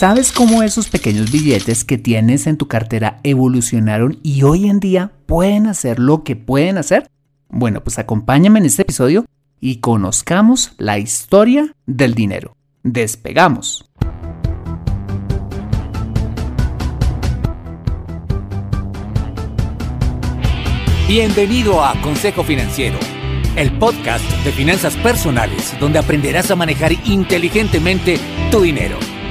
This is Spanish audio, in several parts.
¿Sabes cómo esos pequeños billetes que tienes en tu cartera evolucionaron y hoy en día pueden hacer lo que pueden hacer? Bueno, pues acompáñame en este episodio y conozcamos la historia del dinero. Despegamos. Bienvenido a Consejo Financiero, el podcast de finanzas personales donde aprenderás a manejar inteligentemente tu dinero,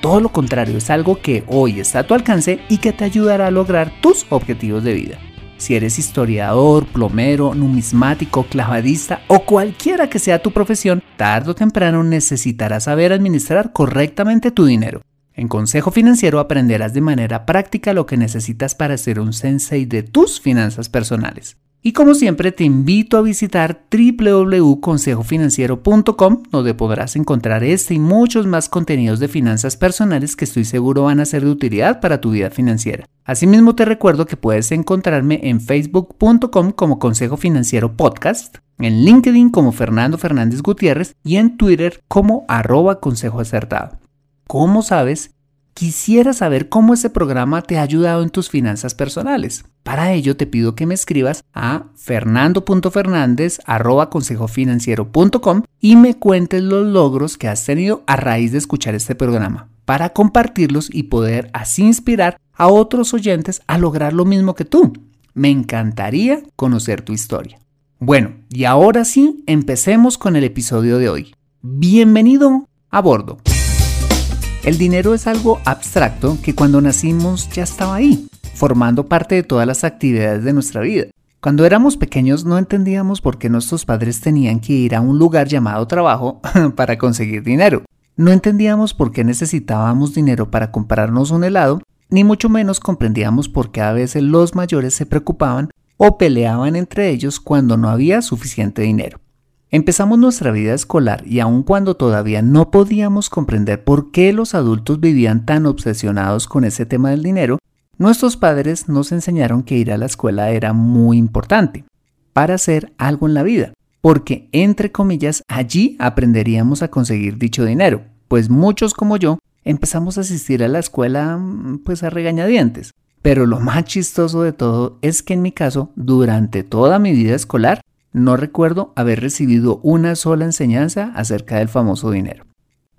todo lo contrario, es algo que hoy está a tu alcance y que te ayudará a lograr tus objetivos de vida. Si eres historiador, plomero, numismático, clavadista o cualquiera que sea tu profesión, tarde o temprano necesitarás saber administrar correctamente tu dinero. En Consejo Financiero aprenderás de manera práctica lo que necesitas para ser un sensei de tus finanzas personales. Y como siempre te invito a visitar www.consejofinanciero.com donde podrás encontrar este y muchos más contenidos de finanzas personales que estoy seguro van a ser de utilidad para tu vida financiera. Asimismo te recuerdo que puedes encontrarme en facebook.com como Consejo Financiero Podcast, en LinkedIn como Fernando Fernández Gutiérrez y en Twitter como arroba consejo acertado. Como sabes, Quisiera saber cómo ese programa te ha ayudado en tus finanzas personales. Para ello te pido que me escribas a fernando.fernandez.consejofinanciero.com y me cuentes los logros que has tenido a raíz de escuchar este programa, para compartirlos y poder así inspirar a otros oyentes a lograr lo mismo que tú. Me encantaría conocer tu historia. Bueno, y ahora sí, empecemos con el episodio de hoy. Bienvenido a bordo. El dinero es algo abstracto que cuando nacimos ya estaba ahí, formando parte de todas las actividades de nuestra vida. Cuando éramos pequeños no entendíamos por qué nuestros padres tenían que ir a un lugar llamado trabajo para conseguir dinero. No entendíamos por qué necesitábamos dinero para comprarnos un helado, ni mucho menos comprendíamos por qué a veces los mayores se preocupaban o peleaban entre ellos cuando no había suficiente dinero. Empezamos nuestra vida escolar y aun cuando todavía no podíamos comprender por qué los adultos vivían tan obsesionados con ese tema del dinero, nuestros padres nos enseñaron que ir a la escuela era muy importante para hacer algo en la vida, porque entre comillas allí aprenderíamos a conseguir dicho dinero, pues muchos como yo empezamos a asistir a la escuela pues a regañadientes. Pero lo más chistoso de todo es que en mi caso, durante toda mi vida escolar, no recuerdo haber recibido una sola enseñanza acerca del famoso dinero.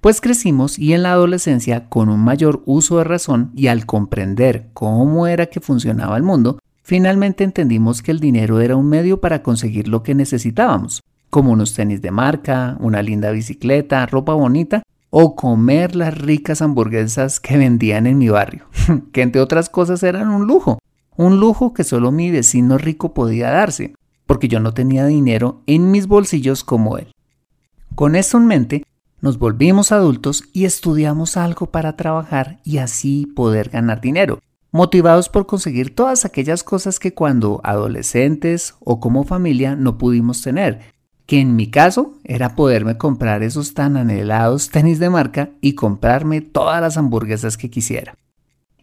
Pues crecimos y en la adolescencia, con un mayor uso de razón y al comprender cómo era que funcionaba el mundo, finalmente entendimos que el dinero era un medio para conseguir lo que necesitábamos, como unos tenis de marca, una linda bicicleta, ropa bonita o comer las ricas hamburguesas que vendían en mi barrio, que entre otras cosas eran un lujo, un lujo que solo mi vecino rico podía darse porque yo no tenía dinero en mis bolsillos como él. Con esto en mente, nos volvimos adultos y estudiamos algo para trabajar y así poder ganar dinero, motivados por conseguir todas aquellas cosas que cuando adolescentes o como familia no pudimos tener, que en mi caso era poderme comprar esos tan anhelados tenis de marca y comprarme todas las hamburguesas que quisiera.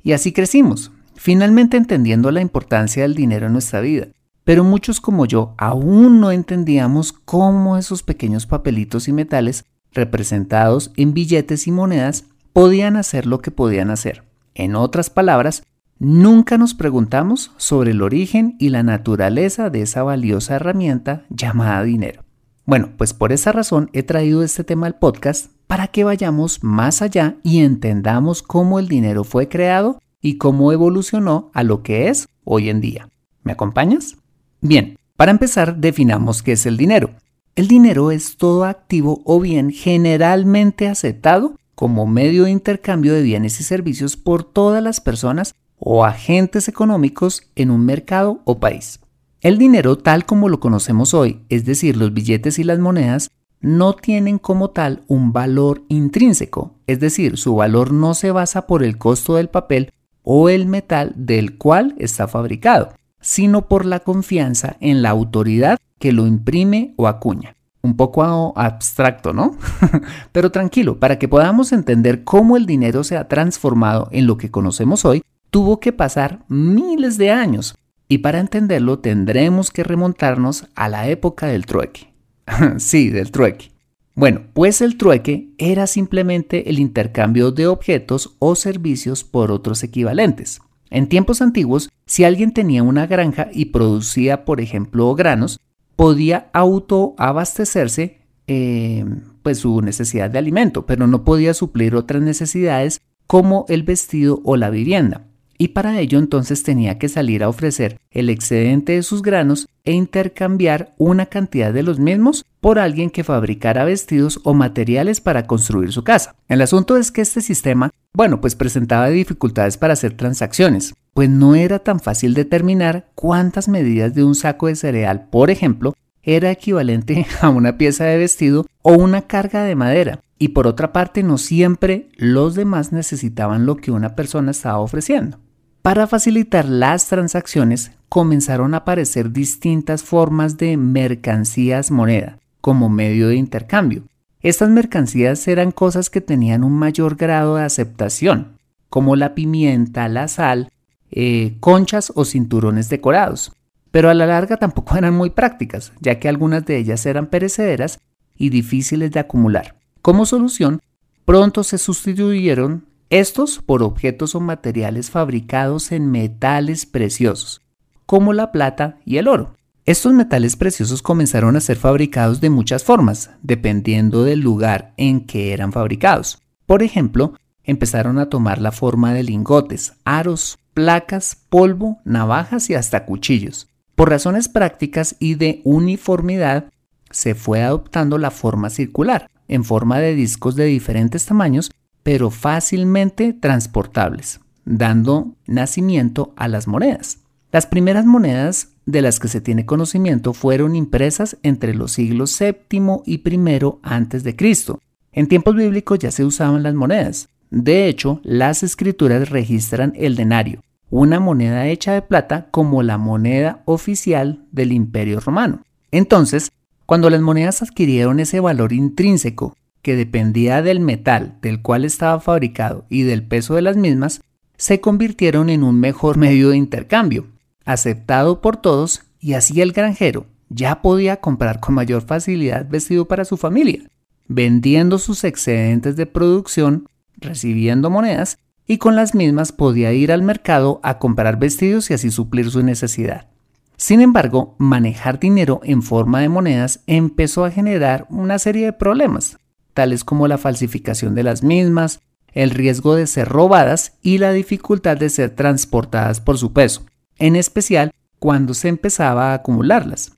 Y así crecimos, finalmente entendiendo la importancia del dinero en nuestra vida, pero muchos como yo aún no entendíamos cómo esos pequeños papelitos y metales representados en billetes y monedas podían hacer lo que podían hacer. En otras palabras, nunca nos preguntamos sobre el origen y la naturaleza de esa valiosa herramienta llamada dinero. Bueno, pues por esa razón he traído este tema al podcast para que vayamos más allá y entendamos cómo el dinero fue creado y cómo evolucionó a lo que es hoy en día. ¿Me acompañas? Bien, para empezar definamos qué es el dinero. El dinero es todo activo o bien generalmente aceptado como medio de intercambio de bienes y servicios por todas las personas o agentes económicos en un mercado o país. El dinero tal como lo conocemos hoy, es decir, los billetes y las monedas, no tienen como tal un valor intrínseco, es decir, su valor no se basa por el costo del papel o el metal del cual está fabricado, sino por la confianza en la autoridad que lo imprime o acuña. Un poco abstracto, ¿no? Pero tranquilo, para que podamos entender cómo el dinero se ha transformado en lo que conocemos hoy, tuvo que pasar miles de años. Y para entenderlo tendremos que remontarnos a la época del trueque. sí, del trueque. Bueno, pues el trueque era simplemente el intercambio de objetos o servicios por otros equivalentes. En tiempos antiguos, si alguien tenía una granja y producía, por ejemplo, granos, podía autoabastecerse eh, pues su necesidad de alimento, pero no podía suplir otras necesidades como el vestido o la vivienda y para ello entonces tenía que salir a ofrecer el excedente de sus granos e intercambiar una cantidad de los mismos por alguien que fabricara vestidos o materiales para construir su casa. El asunto es que este sistema, bueno, pues presentaba dificultades para hacer transacciones, pues no era tan fácil determinar cuántas medidas de un saco de cereal, por ejemplo, era equivalente a una pieza de vestido o una carga de madera, y por otra parte no siempre los demás necesitaban lo que una persona estaba ofreciendo. Para facilitar las transacciones comenzaron a aparecer distintas formas de mercancías moneda como medio de intercambio. Estas mercancías eran cosas que tenían un mayor grado de aceptación, como la pimienta, la sal, eh, conchas o cinturones decorados. Pero a la larga tampoco eran muy prácticas, ya que algunas de ellas eran perecederas y difíciles de acumular. Como solución, pronto se sustituyeron estos por objetos o materiales fabricados en metales preciosos, como la plata y el oro. Estos metales preciosos comenzaron a ser fabricados de muchas formas, dependiendo del lugar en que eran fabricados. Por ejemplo, empezaron a tomar la forma de lingotes, aros, placas, polvo, navajas y hasta cuchillos. Por razones prácticas y de uniformidad, se fue adoptando la forma circular, en forma de discos de diferentes tamaños pero fácilmente transportables, dando nacimiento a las monedas. Las primeras monedas de las que se tiene conocimiento fueron impresas entre los siglos VII y I antes de Cristo. En tiempos bíblicos ya se usaban las monedas. De hecho, las escrituras registran el denario, una moneda hecha de plata como la moneda oficial del Imperio Romano. Entonces, cuando las monedas adquirieron ese valor intrínseco que dependía del metal del cual estaba fabricado y del peso de las mismas, se convirtieron en un mejor medio de intercambio, aceptado por todos y así el granjero ya podía comprar con mayor facilidad vestido para su familia, vendiendo sus excedentes de producción, recibiendo monedas y con las mismas podía ir al mercado a comprar vestidos y así suplir su necesidad. Sin embargo, manejar dinero en forma de monedas empezó a generar una serie de problemas, tales como la falsificación de las mismas, el riesgo de ser robadas y la dificultad de ser transportadas por su peso, en especial cuando se empezaba a acumularlas.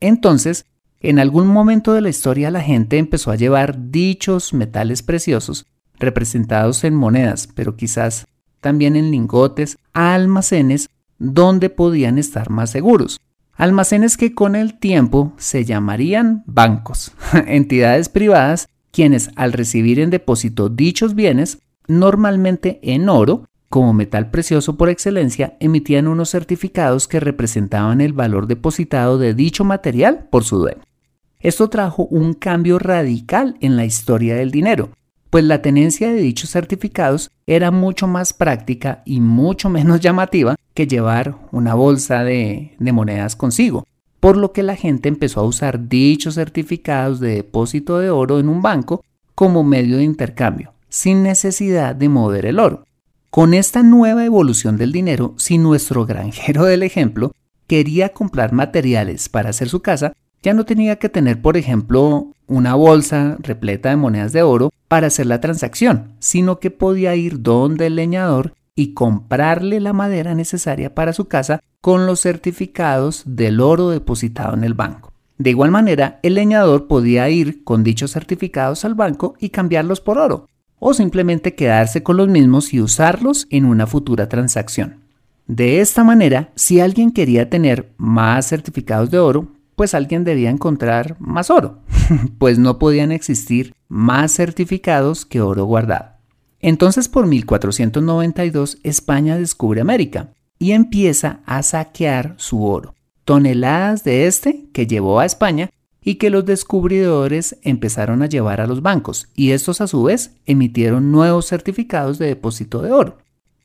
Entonces, en algún momento de la historia la gente empezó a llevar dichos metales preciosos, representados en monedas, pero quizás también en lingotes, a almacenes donde podían estar más seguros. Almacenes que con el tiempo se llamarían bancos, entidades privadas quienes al recibir en depósito dichos bienes, normalmente en oro, como metal precioso por excelencia, emitían unos certificados que representaban el valor depositado de dicho material por su dueño. Esto trajo un cambio radical en la historia del dinero, pues la tenencia de dichos certificados era mucho más práctica y mucho menos llamativa que llevar una bolsa de, monedas consigo, por lo que la gente empezó a usar dichos certificados de depósito de oro en un banco como medio de intercambio, sin necesidad de mover el oro. Con esta nueva evolución del dinero, si nuestro granjero del ejemplo quería comprar materiales para hacer su casa, ya no tenía que tener, por ejemplo, una bolsa repleta de monedas de oro para hacer la transacción, sino que podía ir donde el leñador y comprarle la madera necesaria para su casa con los certificados del oro depositado en el banco. De igual manera, el leñador podía ir con dichos certificados al banco y cambiarlos por oro, o simplemente quedarse con los mismos y usarlos en una futura transacción. De esta manera, si alguien quería tener más certificados de oro, pues alguien debía encontrar más oro, pues no podían existir más certificados que oro guardado. Entonces por 1492 España descubre América y empieza a saquear su oro, toneladas de este que llevó a España y que los descubridores empezaron a llevar a los bancos y estos a su vez emitieron nuevos certificados de depósito de oro.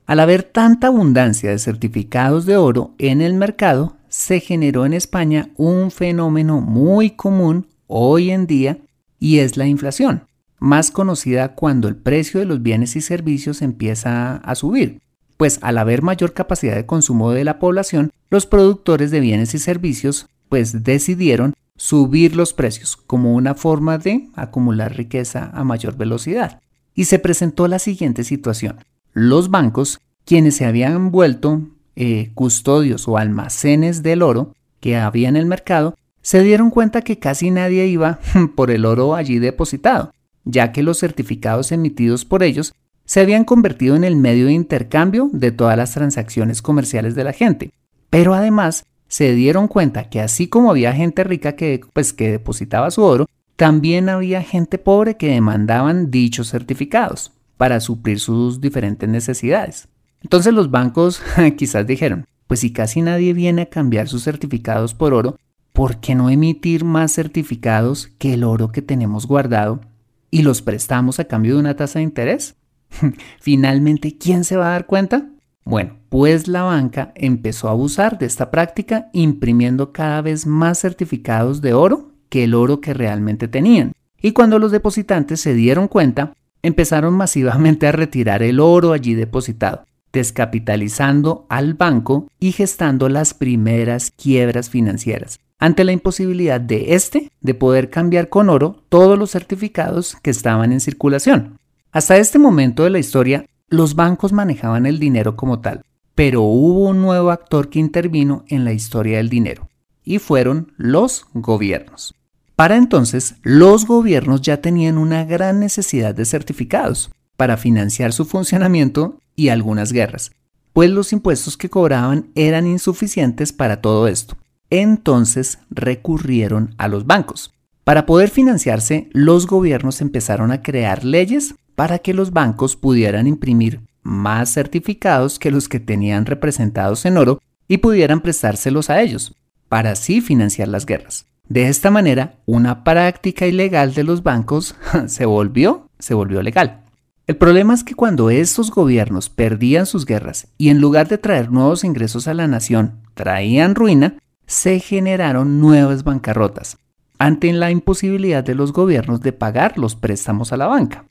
Al haber tanta abundancia de certificados de oro en el mercado, se generó en España un fenómeno muy común hoy en día y es la inflación, más conocida cuando el precio de los bienes y servicios empieza a subir, pues al haber mayor capacidad de consumo de la población, los productores de bienes y servicios pues decidieron subir los precios como una forma de acumular riqueza a mayor velocidad. Y se presentó la siguiente situación los bancos, quienes se habían vuelto eh, custodios o almacenes del oro que había en el mercado, se dieron cuenta que casi nadie iba por el oro allí depositado, ya que los certificados emitidos por ellos se habían convertido en el medio de intercambio de todas las transacciones comerciales de la gente. Pero además se dieron cuenta que así como había gente rica que, pues, que depositaba su oro, también había gente pobre que demandaban dichos certificados para suplir sus diferentes necesidades. Entonces los bancos quizás dijeron, pues si casi nadie viene a cambiar sus certificados por oro, ¿por qué no emitir más certificados que el oro que tenemos guardado y los prestamos a cambio de una tasa de interés? Finalmente, ¿quién se va a dar cuenta? Bueno, pues la banca empezó a abusar de esta práctica imprimiendo cada vez más certificados de oro que el oro que realmente tenían. Y cuando los depositantes se dieron cuenta, empezaron masivamente a retirar el oro allí depositado, descapitalizando al banco y gestando las primeras quiebras financieras, ante la imposibilidad de este de poder cambiar con oro todos los certificados que estaban en circulación. Hasta este momento de la historia, los bancos manejaban el dinero como tal, pero hubo un nuevo actor que intervino en la historia del dinero, y fueron los gobiernos. Para entonces, los gobiernos ya tenían una gran necesidad de certificados para financiar su funcionamiento y algunas guerras, pues los impuestos que cobraban eran insuficientes para todo esto. Entonces recurrieron a los bancos. Para poder financiarse, los gobiernos empezaron a crear leyes para que los bancos pudieran imprimir más certificados que los que tenían representados en oro y pudieran prestárselos a ellos, para así financiar las guerras. De esta manera, una práctica ilegal de los bancos se volvió, se volvió legal. El problema es que cuando estos gobiernos perdían sus guerras y en lugar de traer nuevos ingresos a la nación, traían ruina, se generaron nuevas bancarrotas, ante la imposibilidad de los gobiernos de pagar los préstamos a la banca.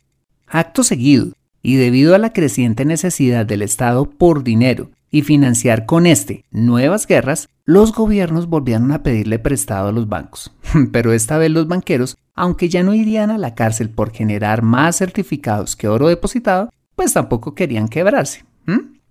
Acto seguido, y debido a la creciente necesidad del Estado por dinero y financiar con este nuevas guerras, los gobiernos volvieron a pedirle prestado a los bancos. Pero esta vez los banqueros, aunque ya no irían a la cárcel por generar más certificados que oro depositado, pues tampoco querían quebrarse.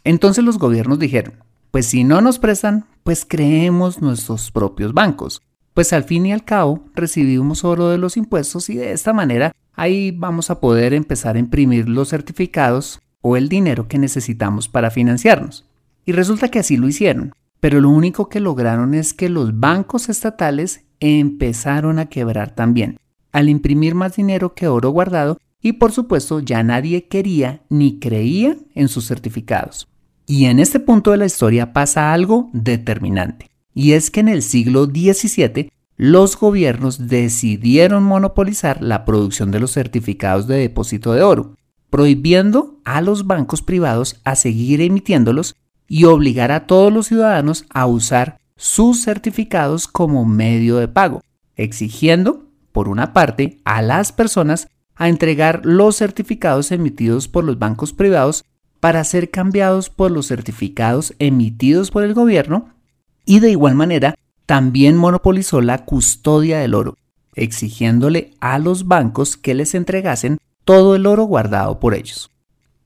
Entonces los gobiernos dijeron, pues si no nos prestan, pues creemos nuestros propios bancos. Pues al fin y al cabo recibimos oro de los impuestos y de esta manera ahí vamos a poder empezar a imprimir los certificados o el dinero que necesitamos para financiarnos. Y resulta que así lo hicieron, pero lo único que lograron es que los bancos estatales empezaron a quebrar también, al imprimir más dinero que oro guardado y por supuesto ya nadie quería ni creía en sus certificados. Y en este punto de la historia pasa algo determinante, y es que en el siglo XVII los gobiernos decidieron monopolizar la producción de los certificados de depósito de oro, prohibiendo a los bancos privados a seguir emitiéndolos y obligar a todos los ciudadanos a usar sus certificados como medio de pago, exigiendo, por una parte, a las personas a entregar los certificados emitidos por los bancos privados para ser cambiados por los certificados emitidos por el gobierno y de igual manera también monopolizó la custodia del oro, exigiéndole a los bancos que les entregasen todo el oro guardado por ellos.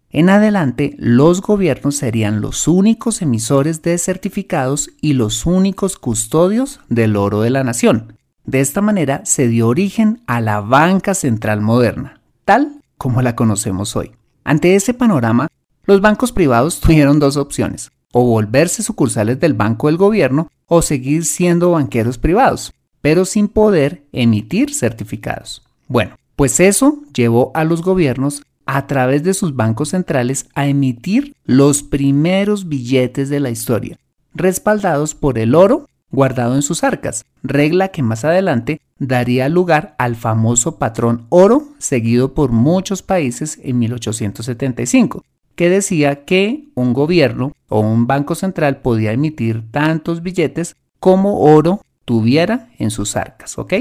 en adelante los gobiernos serían los únicos emisores de certificados y los únicos custodios del oro de la nación. De esta manera se dio origen a la banca central moderna, tal como la conocemos hoy. Ante ese panorama, los bancos privados tuvieron dos opciones, o volverse sucursales del banco del gobierno o seguir siendo banqueros privados, pero sin poder emitir certificados. Bueno, pues eso llevó a los gobiernos a través de sus bancos centrales a emitir los primeros billetes de la historia, respaldados por el oro guardado en sus arcas, regla que más adelante daría lugar al famoso patrón oro seguido por muchos países en 1875, que decía que un gobierno o un banco central podía emitir tantos billetes como oro tuviera en sus arcas, ¿ok?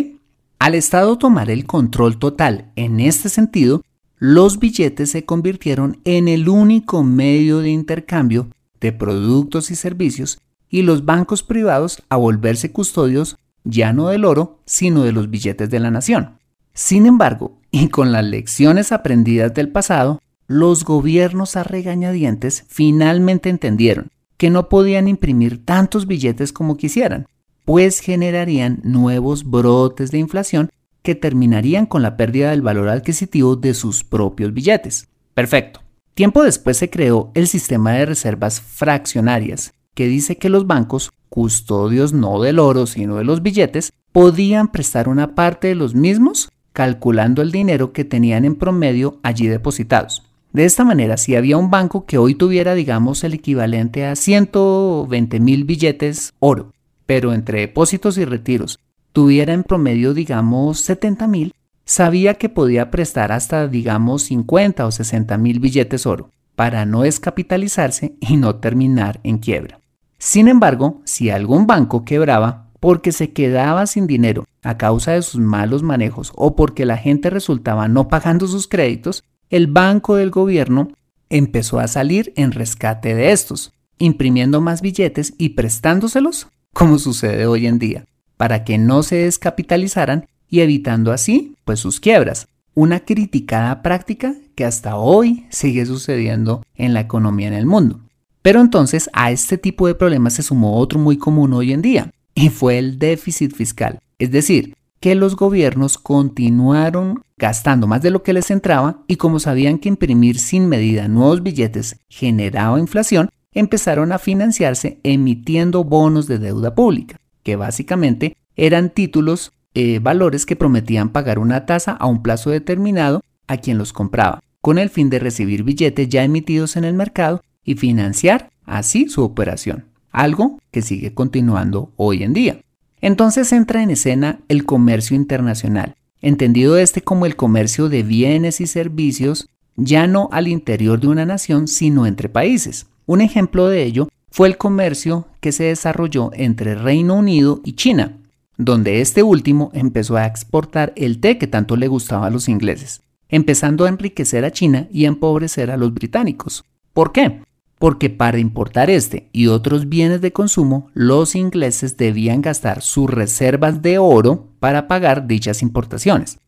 Al Estado tomar el control total en este sentido, los billetes se convirtieron en el único medio de intercambio de productos y servicios y los bancos privados a volverse custodios ya no del oro, sino de los billetes de la nación. Sin embargo, y con las lecciones aprendidas del pasado, los gobiernos a regañadientes finalmente entendieron que no podían imprimir tantos billetes como quisieran, pues generarían nuevos brotes de inflación que terminarían con la pérdida del valor adquisitivo de sus propios billetes. Perfecto. Tiempo después se creó el sistema de reservas fraccionarias, que dice que los bancos, custodios no del oro sino de los billetes, podían prestar una parte de los mismos calculando el dinero que tenían en promedio allí depositados. De esta manera, si había un banco que hoy tuviera, digamos, el equivalente a 120 mil billetes oro, pero entre depósitos y retiros tuviera en promedio, digamos, 70 mil, sabía que podía prestar hasta, digamos, 50 o 60 mil billetes oro para no descapitalizarse y no terminar en quiebra. Sin embargo, si algún banco quebraba porque se quedaba sin dinero a causa de sus malos manejos o porque la gente resultaba no pagando sus créditos, el banco del gobierno empezó a salir en rescate de estos, imprimiendo más billetes y prestándoselos, como sucede hoy en día para que no se descapitalizaran y evitando así pues sus quiebras. Una criticada práctica que hasta hoy sigue sucediendo en la economía en el mundo. Pero entonces a este tipo de problemas se sumó otro muy común hoy en día y fue el déficit fiscal. Es decir, que los gobiernos continuaron gastando más de lo que les entraba y como sabían que imprimir sin medida nuevos billetes generaba inflación, empezaron a financiarse emitiendo bonos de deuda pública que básicamente eran títulos, eh, valores que prometían pagar una tasa a un plazo determinado a quien los compraba, con el fin de recibir billetes ya emitidos en el mercado y financiar así su operación, algo que sigue continuando hoy en día. Entonces entra en escena el comercio internacional, entendido este como el comercio de bienes y servicios ya no al interior de una nación, sino entre países. Un ejemplo de ello fue el comercio que se desarrolló entre Reino Unido y China, donde este último empezó a exportar el té que tanto le gustaba a los ingleses, empezando a enriquecer a China y a empobrecer a los británicos. ¿Por qué? Porque para importar este y otros bienes de consumo, los ingleses debían gastar sus reservas de oro para pagar dichas importaciones.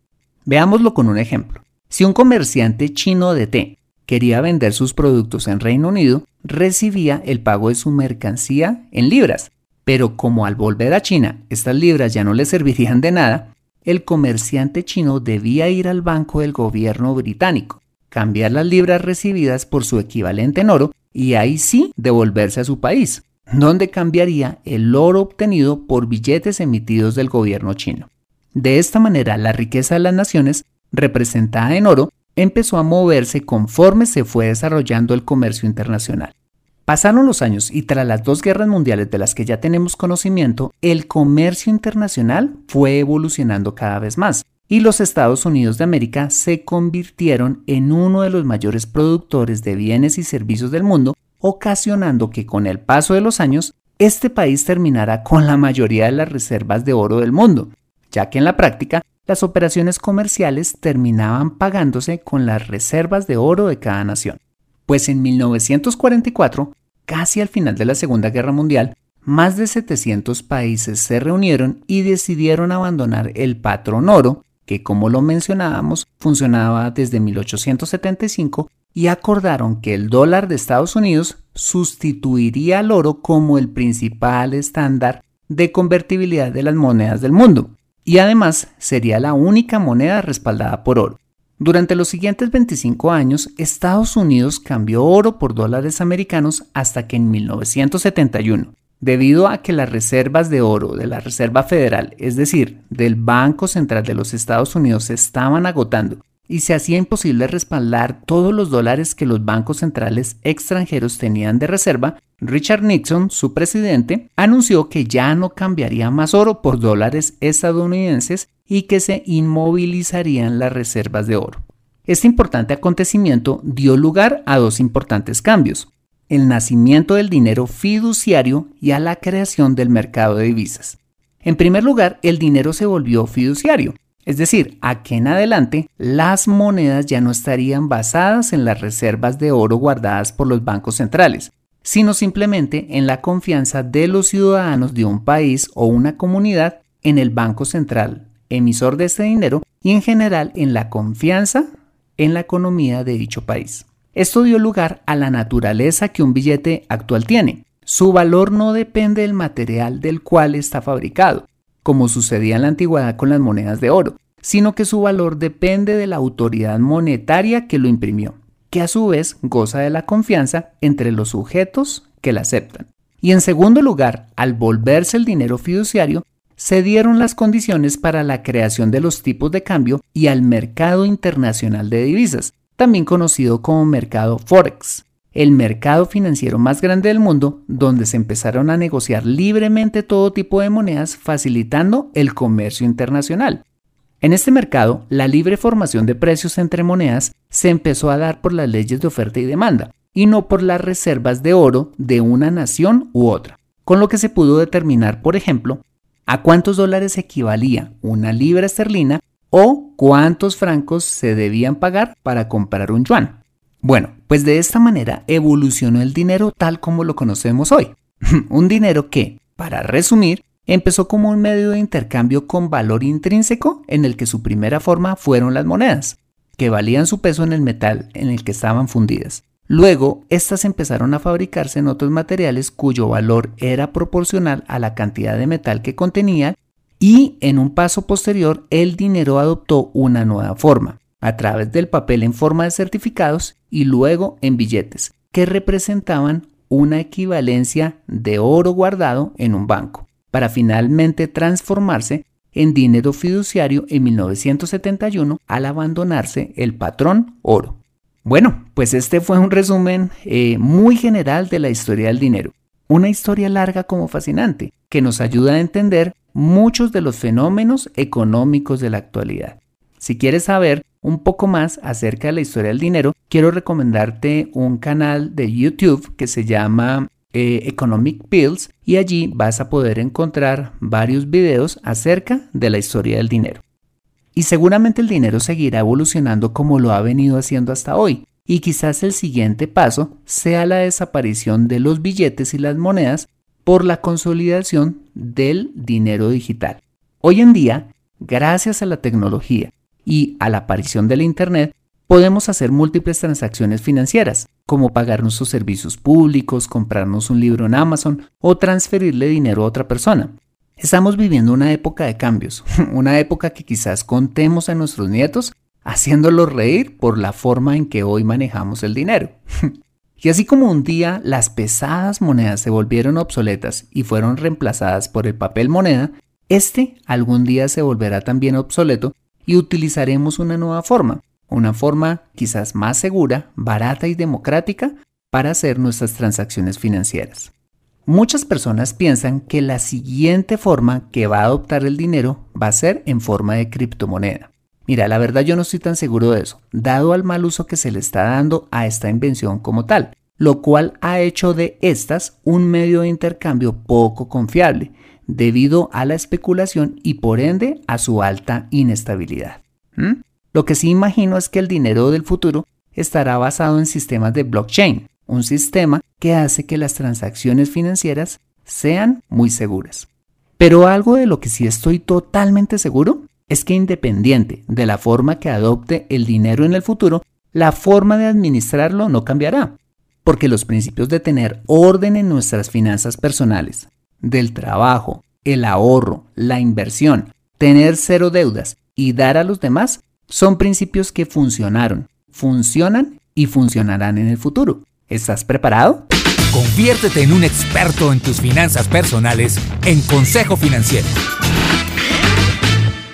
Veámoslo con un ejemplo. Si un comerciante chino de té quería vender sus productos en Reino Unido, recibía el pago de su mercancía en libras. Pero como al volver a China estas libras ya no le servirían de nada, el comerciante chino debía ir al banco del gobierno británico, cambiar las libras recibidas por su equivalente en oro y ahí sí devolverse a su país, donde cambiaría el oro obtenido por billetes emitidos del gobierno chino. De esta manera, la riqueza de las naciones, representada en oro, empezó a moverse conforme se fue desarrollando el comercio internacional. Pasaron los años y tras las dos guerras mundiales de las que ya tenemos conocimiento, el comercio internacional fue evolucionando cada vez más y los Estados Unidos de América se convirtieron en uno de los mayores productores de bienes y servicios del mundo, ocasionando que con el paso de los años este país terminara con la mayoría de las reservas de oro del mundo, ya que en la práctica las operaciones comerciales terminaban pagándose con las reservas de oro de cada nación. Pues en 1944, casi al final de la Segunda Guerra Mundial, más de 700 países se reunieron y decidieron abandonar el patrón oro, que como lo mencionábamos, funcionaba desde 1875 y acordaron que el dólar de Estados Unidos sustituiría al oro como el principal estándar de convertibilidad de las monedas del mundo y además sería la única moneda respaldada por oro. Durante los siguientes 25 años, Estados Unidos cambió oro por dólares americanos hasta que en 1971, debido a que las reservas de oro de la Reserva Federal, es decir, del Banco Central de los Estados Unidos, se estaban agotando y se hacía imposible respaldar todos los dólares que los bancos centrales extranjeros tenían de reserva, Richard Nixon, su presidente, anunció que ya no cambiaría más oro por dólares estadounidenses y que se inmovilizarían las reservas de oro. Este importante acontecimiento dio lugar a dos importantes cambios, el nacimiento del dinero fiduciario y a la creación del mercado de divisas. En primer lugar, el dinero se volvió fiduciario, es decir, aquí en adelante las monedas ya no estarían basadas en las reservas de oro guardadas por los bancos centrales, sino simplemente en la confianza de los ciudadanos de un país o una comunidad en el Banco Central, emisor de este dinero, y en general en la confianza en la economía de dicho país. Esto dio lugar a la naturaleza que un billete actual tiene. Su valor no depende del material del cual está fabricado, como sucedía en la antigüedad con las monedas de oro, sino que su valor depende de la autoridad monetaria que lo imprimió, que a su vez goza de la confianza entre los sujetos que la aceptan. Y en segundo lugar, al volverse el dinero fiduciario, se dieron las condiciones para la creación de los tipos de cambio y al mercado internacional de divisas, también conocido como mercado Forex, el mercado financiero más grande del mundo, donde se empezaron a negociar libremente todo tipo de monedas, facilitando el comercio internacional. En este mercado, la libre formación de precios entre monedas se empezó a dar por las leyes de oferta y demanda, y no por las reservas de oro de una nación u otra, con lo que se pudo determinar, por ejemplo, a cuántos dólares equivalía una libra esterlina o cuántos francos se debían pagar para comprar un yuan. Bueno, pues de esta manera evolucionó el dinero tal como lo conocemos hoy. un dinero que, para resumir, empezó como un medio de intercambio con valor intrínseco en el que su primera forma fueron las monedas, que valían su peso en el metal en el que estaban fundidas. Luego, estas empezaron a fabricarse en otros materiales cuyo valor era proporcional a la cantidad de metal que contenía y en un paso posterior el dinero adoptó una nueva forma, a través del papel en forma de certificados y luego en billetes, que representaban una equivalencia de oro guardado en un banco, para finalmente transformarse en dinero fiduciario en 1971 al abandonarse el patrón oro. Bueno, pues este fue un resumen eh, muy general de la historia del dinero. Una historia larga como fascinante, que nos ayuda a entender muchos de los fenómenos económicos de la actualidad. Si quieres saber un poco más acerca de la historia del dinero, quiero recomendarte un canal de YouTube que se llama eh, Economic Pills y allí vas a poder encontrar varios videos acerca de la historia del dinero. Y seguramente el dinero seguirá evolucionando como lo ha venido haciendo hasta hoy. Y quizás el siguiente paso sea la desaparición de los billetes y las monedas por la consolidación del dinero digital. Hoy en día, gracias a la tecnología y a la aparición del Internet, podemos hacer múltiples transacciones financieras, como pagar nuestros servicios públicos, comprarnos un libro en Amazon o transferirle dinero a otra persona. Estamos viviendo una época de cambios, una época que quizás contemos a nuestros nietos haciéndolos reír por la forma en que hoy manejamos el dinero. y así como un día las pesadas monedas se volvieron obsoletas y fueron reemplazadas por el papel moneda, este algún día se volverá también obsoleto y utilizaremos una nueva forma, una forma quizás más segura, barata y democrática para hacer nuestras transacciones financieras. Muchas personas piensan que la siguiente forma que va a adoptar el dinero va a ser en forma de criptomoneda. Mira, la verdad yo no estoy tan seguro de eso, dado al mal uso que se le está dando a esta invención como tal, lo cual ha hecho de estas un medio de intercambio poco confiable, debido a la especulación y por ende a su alta inestabilidad. ¿Mm? Lo que sí imagino es que el dinero del futuro estará basado en sistemas de blockchain, un sistema que hace que las transacciones financieras sean muy seguras. Pero algo de lo que sí estoy totalmente seguro es que independiente de la forma que adopte el dinero en el futuro, la forma de administrarlo no cambiará, porque los principios de tener orden en nuestras finanzas personales, del trabajo, el ahorro, la inversión, tener cero deudas y dar a los demás son principios que funcionaron, funcionan y funcionarán en el futuro. ¿Estás preparado? Conviértete en un experto en tus finanzas personales en Consejo Financiero.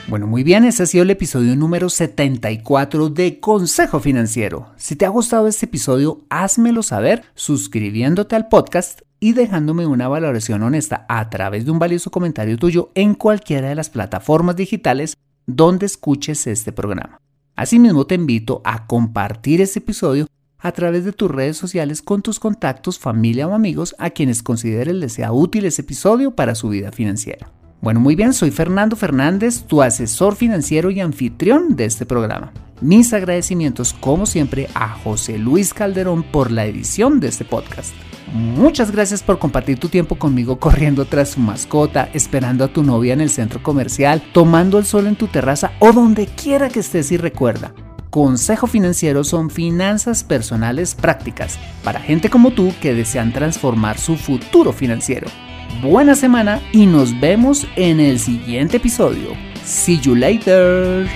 Bueno, muy bien, ese ha sido el episodio número 74 de Consejo Financiero. Si te ha gustado este episodio, házmelo saber suscribiéndote al podcast y dejándome una valoración honesta a través de un valioso comentario tuyo en cualquiera de las plataformas digitales donde escuches este programa. Asimismo, te invito a compartir este episodio a través de tus redes sociales con tus contactos, familia o amigos a quienes consideres les sea útil ese episodio para su vida financiera. Bueno, muy bien, soy Fernando Fernández, tu asesor financiero y anfitrión de este programa. Mis agradecimientos, como siempre, a José Luis Calderón por la edición de este podcast. Muchas gracias por compartir tu tiempo conmigo corriendo tras tu mascota, esperando a tu novia en el centro comercial, tomando el sol en tu terraza o donde quiera que estés y recuerda. Consejo Financiero son finanzas personales prácticas para gente como tú que desean transformar su futuro financiero buena semana y nos vemos en el siguiente episodio. See you later.